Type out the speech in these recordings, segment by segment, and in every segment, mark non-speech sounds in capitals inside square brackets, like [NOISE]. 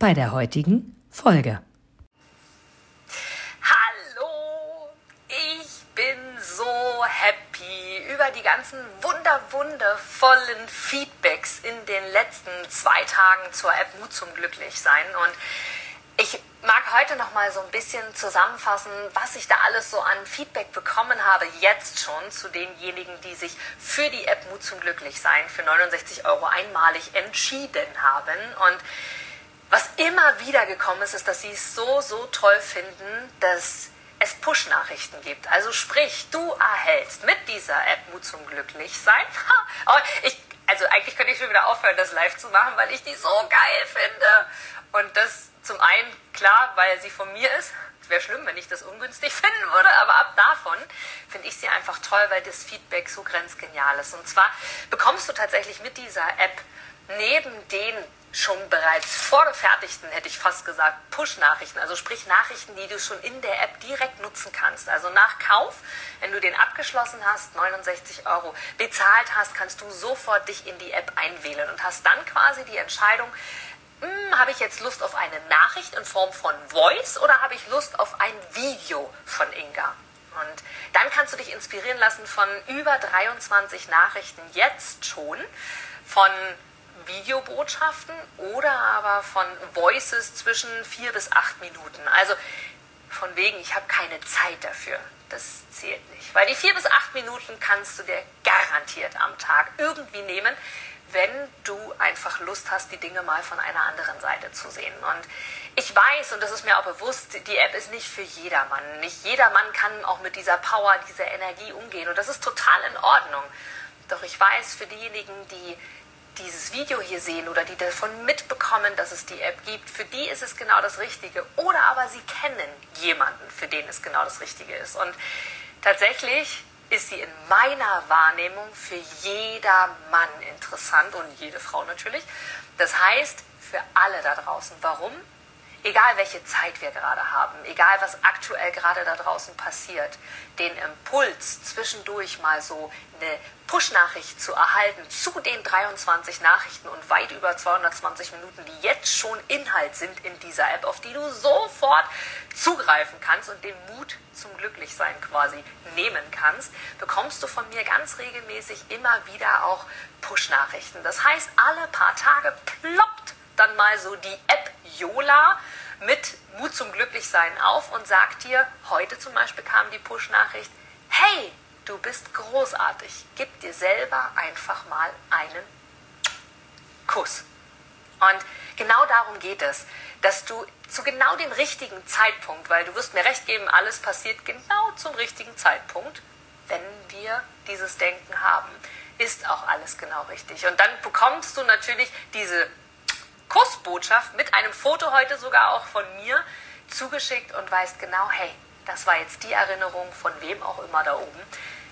bei der heutigen Folge. Hallo, ich bin so happy über die ganzen wunder wundervollen Feedbacks in den letzten zwei Tagen zur App Mut zum Glücklichsein und ich mag heute noch mal so ein bisschen zusammenfassen, was ich da alles so an Feedback bekommen habe, jetzt schon zu denjenigen, die sich für die App Mut zum Glücklichsein für 69 Euro einmalig entschieden haben. Und was immer wieder gekommen ist, ist, dass sie es so, so toll finden, dass es Push-Nachrichten gibt. Also sprich, du erhältst mit dieser App Mut zum Glücklichsein. [LAUGHS] ich, also eigentlich könnte ich schon wieder aufhören, das live zu machen, weil ich die so geil finde. Und das zum einen, klar, weil sie von mir ist. Wäre schlimm, wenn ich das ungünstig [LAUGHS] finden würde, aber ab davon finde ich sie einfach toll, weil das Feedback so grenzgenial ist. Und zwar bekommst du tatsächlich mit dieser App neben den schon bereits vorgefertigten, hätte ich fast gesagt, Push-Nachrichten, also sprich Nachrichten, die du schon in der App direkt nutzen kannst. Also nach Kauf, wenn du den abgeschlossen hast, 69 Euro bezahlt hast, kannst du sofort dich in die App einwählen und hast dann quasi die Entscheidung, hm, habe ich jetzt Lust auf eine Nachricht in Form von Voice oder habe ich Lust auf ein Video von Inga? Und dann kannst du dich inspirieren lassen von über 23 Nachrichten jetzt schon, von Videobotschaften oder aber von Voices zwischen vier bis acht Minuten. Also von wegen, ich habe keine Zeit dafür. Das zählt nicht. Weil die vier bis acht Minuten kannst du dir garantiert am Tag irgendwie nehmen, wenn du einfach Lust hast, die Dinge mal von einer anderen Seite zu sehen. Und ich weiß, und das ist mir auch bewusst, die App ist nicht für jedermann. Nicht jedermann kann auch mit dieser Power, dieser Energie umgehen. Und das ist total in Ordnung. Doch ich weiß, für diejenigen, die dieses Video hier sehen oder die davon mitbekommen, dass es die App gibt, für die ist es genau das Richtige. Oder aber sie kennen jemanden, für den es genau das Richtige ist. Und tatsächlich ist sie in meiner Wahrnehmung für jeder Mann interessant und jede Frau natürlich. Das heißt, für alle da draußen. Warum? Egal welche Zeit wir gerade haben, egal was aktuell gerade da draußen passiert, den Impuls zwischendurch mal so eine Push-Nachricht zu erhalten zu den 23 Nachrichten und weit über 220 Minuten, die jetzt schon Inhalt sind in dieser App, auf die du sofort zugreifen kannst und den Mut zum Glücklichsein quasi nehmen kannst, bekommst du von mir ganz regelmäßig immer wieder auch Push-Nachrichten. Das heißt, alle paar Tage ploppt dann mal so die App Yola mit Mut zum Glücklichsein auf und sagt dir, heute zum Beispiel kam die Push-Nachricht, hey, du bist großartig, gib dir selber einfach mal einen Kuss. Und genau darum geht es, dass du zu genau dem richtigen Zeitpunkt, weil du wirst mir recht geben, alles passiert genau zum richtigen Zeitpunkt, wenn wir dieses Denken haben, ist auch alles genau richtig. Und dann bekommst du natürlich diese Kussbotschaft mit einem Foto heute sogar auch von mir zugeschickt und weißt genau, hey, das war jetzt die Erinnerung von wem auch immer da oben,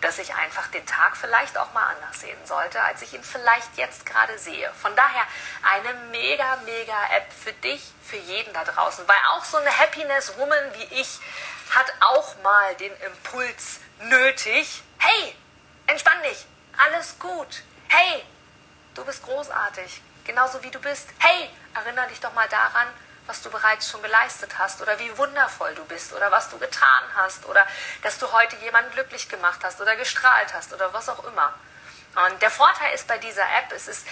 dass ich einfach den Tag vielleicht auch mal anders sehen sollte, als ich ihn vielleicht jetzt gerade sehe. Von daher eine mega, mega App für dich, für jeden da draußen, weil auch so eine Happiness Woman wie ich hat auch mal den Impuls nötig, hey, entspann dich, alles gut, hey, du bist großartig, genauso wie du bist. Hey, erinnere dich doch mal daran, was du bereits schon geleistet hast oder wie wundervoll du bist oder was du getan hast oder dass du heute jemanden glücklich gemacht hast oder gestrahlt hast oder was auch immer. Und der Vorteil ist bei dieser App, es ist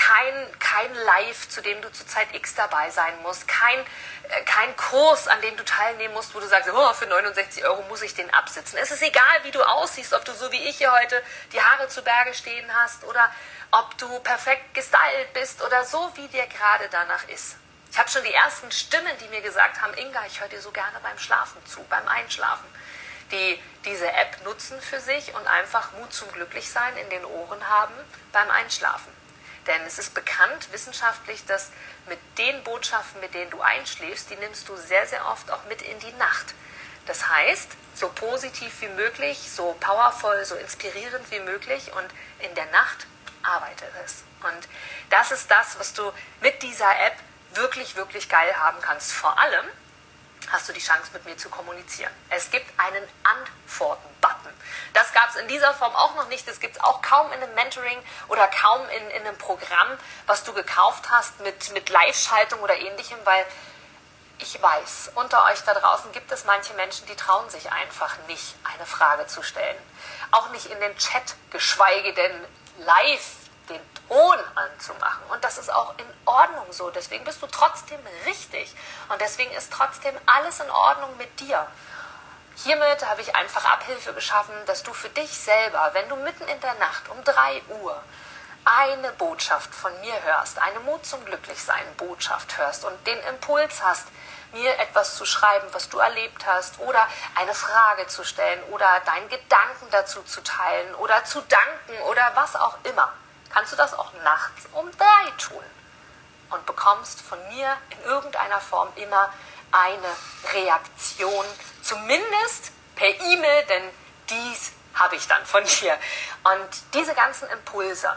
kein, kein Live, zu dem du zu Zeit X dabei sein musst, kein, äh, kein Kurs, an dem du teilnehmen musst, wo du sagst, oh, für 69 Euro muss ich den absitzen. Es ist egal, wie du aussiehst, ob du so wie ich hier heute die Haare zu Berge stehen hast oder ob du perfekt gestylt bist oder so, wie dir gerade danach ist. Ich habe schon die ersten Stimmen, die mir gesagt haben, Inga, ich höre dir so gerne beim Schlafen zu, beim Einschlafen, die diese App nutzen für sich und einfach Mut zum Glücklichsein in den Ohren haben beim Einschlafen. Denn es ist bekannt wissenschaftlich, dass mit den Botschaften, mit denen du einschläfst, die nimmst du sehr, sehr oft auch mit in die Nacht. Das heißt, so positiv wie möglich, so powervoll, so inspirierend wie möglich und in der Nacht arbeitet es. Und das ist das, was du mit dieser App wirklich, wirklich geil haben kannst. Vor allem hast du die Chance, mit mir zu kommunizieren. Es gibt einen Antworten-Button. Das gab es in dieser Form auch noch nicht. Das gibt es auch kaum in einem Mentoring oder kaum in, in einem Programm, was du gekauft hast mit, mit Live-Schaltung oder ähnlichem, weil ich weiß, unter euch da draußen gibt es manche Menschen, die trauen sich einfach nicht, eine Frage zu stellen. Auch nicht in den Chat, geschweige denn live den Ton anzumachen. Und das ist auch in Ordnung so. Deswegen bist du trotzdem richtig. Und deswegen ist trotzdem alles in Ordnung mit dir. Hiermit habe ich einfach Abhilfe geschaffen, dass du für dich selber, wenn du mitten in der Nacht um 3 Uhr eine Botschaft von mir hörst, eine Mut zum Glücklichsein Botschaft hörst und den Impuls hast, mir etwas zu schreiben, was du erlebt hast oder eine Frage zu stellen oder deinen Gedanken dazu zu teilen oder zu danken oder was auch immer, kannst du das auch nachts um drei tun? Und bekommst von mir in irgendeiner Form immer eine Reaktion, zumindest per E-Mail, denn dies habe ich dann von dir. Und diese ganzen Impulse,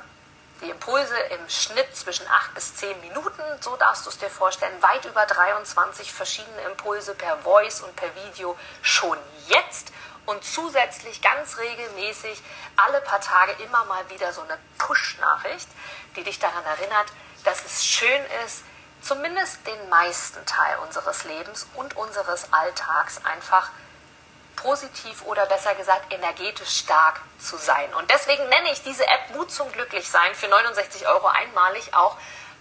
die Impulse im Schnitt zwischen 8 bis 10 Minuten, so darfst du es dir vorstellen, weit über 23 verschiedene Impulse per Voice und per Video schon jetzt und zusätzlich ganz regelmäßig alle paar Tage immer mal wieder so eine Push-Nachricht, die dich daran erinnert, dass es schön ist, zumindest den meisten Teil unseres Lebens und unseres Alltags einfach positiv oder besser gesagt energetisch stark zu sein. Und deswegen nenne ich diese App Mut zum Glücklichsein für 69 Euro einmalig auch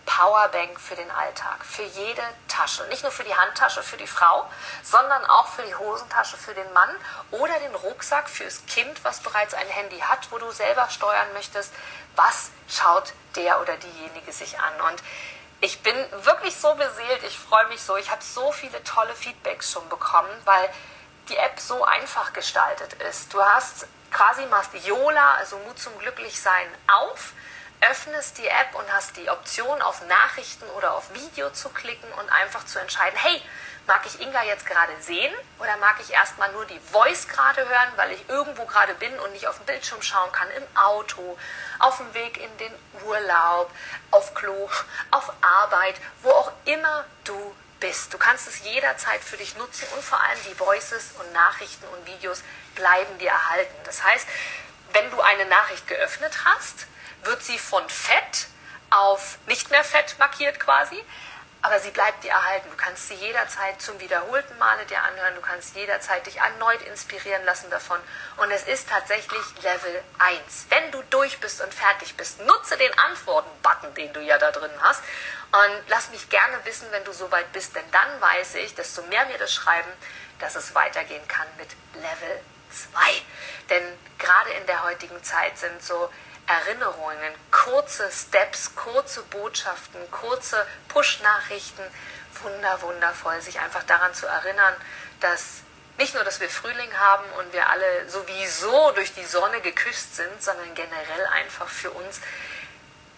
Powerbank für den Alltag, für jede Tasche. Nicht nur für die Handtasche für die Frau, sondern auch für die Hosentasche für den Mann oder den Rucksack fürs Kind, was bereits ein Handy hat, wo du selber steuern möchtest. Was schaut der oder diejenige sich an? Und ich bin wirklich so beseelt, ich freue mich so. Ich habe so viele tolle Feedbacks schon bekommen, weil die App so einfach gestaltet ist. Du hast quasi machst Yola, also Mut zum Glücklichsein, auf, öffnest die App und hast die Option auf Nachrichten oder auf Video zu klicken und einfach zu entscheiden, hey, mag ich Inga jetzt gerade sehen oder mag ich erstmal nur die Voice gerade hören, weil ich irgendwo gerade bin und nicht auf den Bildschirm schauen kann, im Auto, auf dem Weg in den Urlaub, auf Klo, auf Arbeit, wo auch immer du bist. Du kannst es jederzeit für dich nutzen und vor allem die Voices und Nachrichten und Videos bleiben dir erhalten. Das heißt, wenn du eine Nachricht geöffnet hast, wird sie von fett auf nicht mehr fett markiert quasi, aber sie bleibt dir erhalten. Du kannst sie jederzeit zum wiederholten Male dir anhören, du kannst jederzeit dich erneut inspirieren lassen davon und es ist tatsächlich Level 1. Wenn du durch bist und fertig bist, nutze den Antworten-Button, den du ja da drin hast und lass mich gerne wissen, wenn du soweit bist, denn dann weiß ich, desto mehr mir das schreiben, dass es weitergehen kann mit Level 2. Denn gerade in der heutigen Zeit sind so Erinnerungen, kurze Steps, kurze Botschaften, kurze Push-Nachrichten, wunder, wundervoll, sich einfach daran zu erinnern, dass nicht nur, dass wir Frühling haben und wir alle sowieso durch die Sonne geküsst sind, sondern generell einfach für uns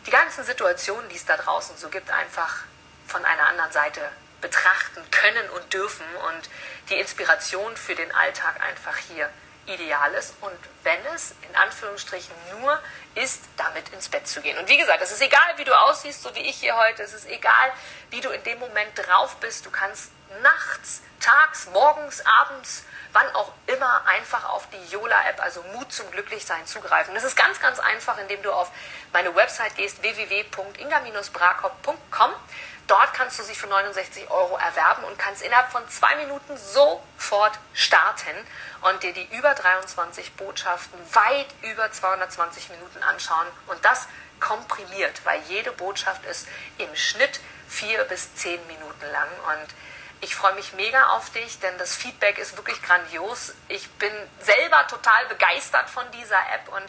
die ganzen Situationen, die es da draußen so gibt, einfach von einer anderen Seite betrachten können und dürfen und die Inspiration für den Alltag einfach hier ideal ist und wenn es in Anführungsstrichen nur ist, damit ins Bett zu gehen. Und wie gesagt, es ist egal, wie du aussiehst, so wie ich hier heute, es ist egal, wie du in dem Moment drauf bist. Du kannst nachts, tags, morgens, abends, wann auch immer einfach auf die Yola-App, also Mut zum Glücklichsein, zugreifen. Das ist ganz, ganz einfach, indem du auf meine Website gehst, www.inga-brakop.com Dort kannst du sie für 69 Euro erwerben und kannst innerhalb von zwei Minuten sofort starten und dir die über 23 Botschaften weit über 220 Minuten anschauen und das komprimiert, weil jede Botschaft ist im Schnitt vier bis zehn Minuten lang und ich freue mich mega auf dich, denn das Feedback ist wirklich grandios. Ich bin selber total begeistert von dieser App und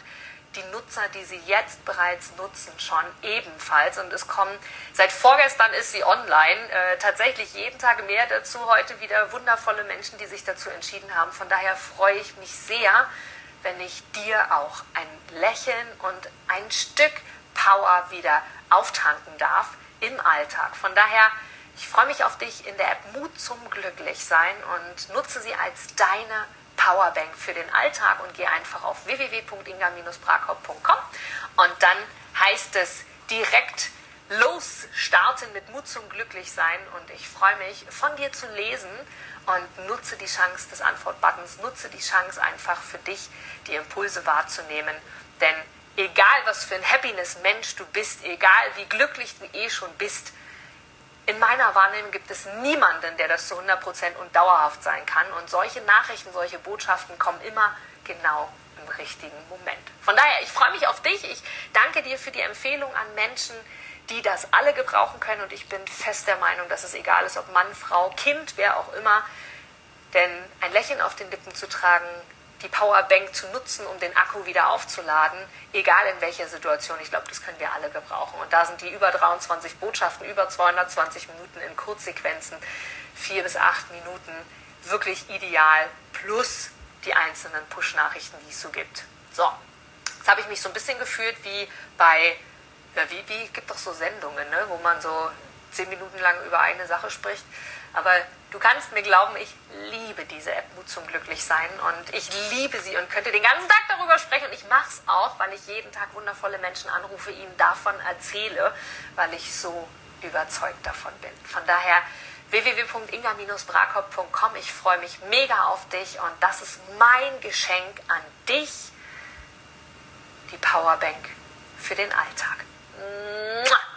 die Nutzer, die sie jetzt bereits nutzen, schon ebenfalls. Und es kommen, seit vorgestern ist sie online, äh, tatsächlich jeden Tag mehr dazu. Heute wieder wundervolle Menschen, die sich dazu entschieden haben. Von daher freue ich mich sehr, wenn ich dir auch ein Lächeln und ein Stück Power wieder auftanken darf im Alltag. Von daher, ich freue mich auf dich in der App Mut zum Glücklichsein und nutze sie als deine Powerbank für den Alltag und geh einfach auf www.inga-brakop.com und dann heißt es direkt losstarten mit Mut zum Glücklichsein und ich freue mich von dir zu lesen und nutze die Chance des Antwortbuttons, nutze die Chance einfach für dich die Impulse wahrzunehmen, denn egal was für ein Happiness-Mensch du bist, egal wie glücklich du eh schon bist, in meiner Wahrnehmung gibt es niemanden, der das zu 100% und dauerhaft sein kann. Und solche Nachrichten, solche Botschaften kommen immer genau im richtigen Moment. Von daher, ich freue mich auf dich. Ich danke dir für die Empfehlung an Menschen, die das alle gebrauchen können. Und ich bin fest der Meinung, dass es egal ist, ob Mann, Frau, Kind, wer auch immer. Denn ein Lächeln auf den Lippen zu tragen, die Powerbank zu nutzen, um den Akku wieder aufzuladen, egal in welcher Situation. Ich glaube, das können wir alle gebrauchen. Und da sind die über 23 Botschaften, über 220 Minuten in Kurzsequenzen, vier bis acht Minuten, wirklich ideal, plus die einzelnen Push-Nachrichten, die es so gibt. So, jetzt habe ich mich so ein bisschen gefühlt wie bei, ja, wie, wie gibt doch so Sendungen, ne, wo man so zehn Minuten lang über eine Sache spricht. Aber du kannst mir glauben, ich liebe diese App Mut zum Glücklichsein und ich liebe sie und könnte den ganzen Tag darüber sprechen. Und ich mache es auch, weil ich jeden Tag wundervolle Menschen anrufe, ihnen davon erzähle, weil ich so überzeugt davon bin. Von daher www.inga-brakop.com. Ich freue mich mega auf dich und das ist mein Geschenk an dich, die Powerbank für den Alltag. [LAUGHS]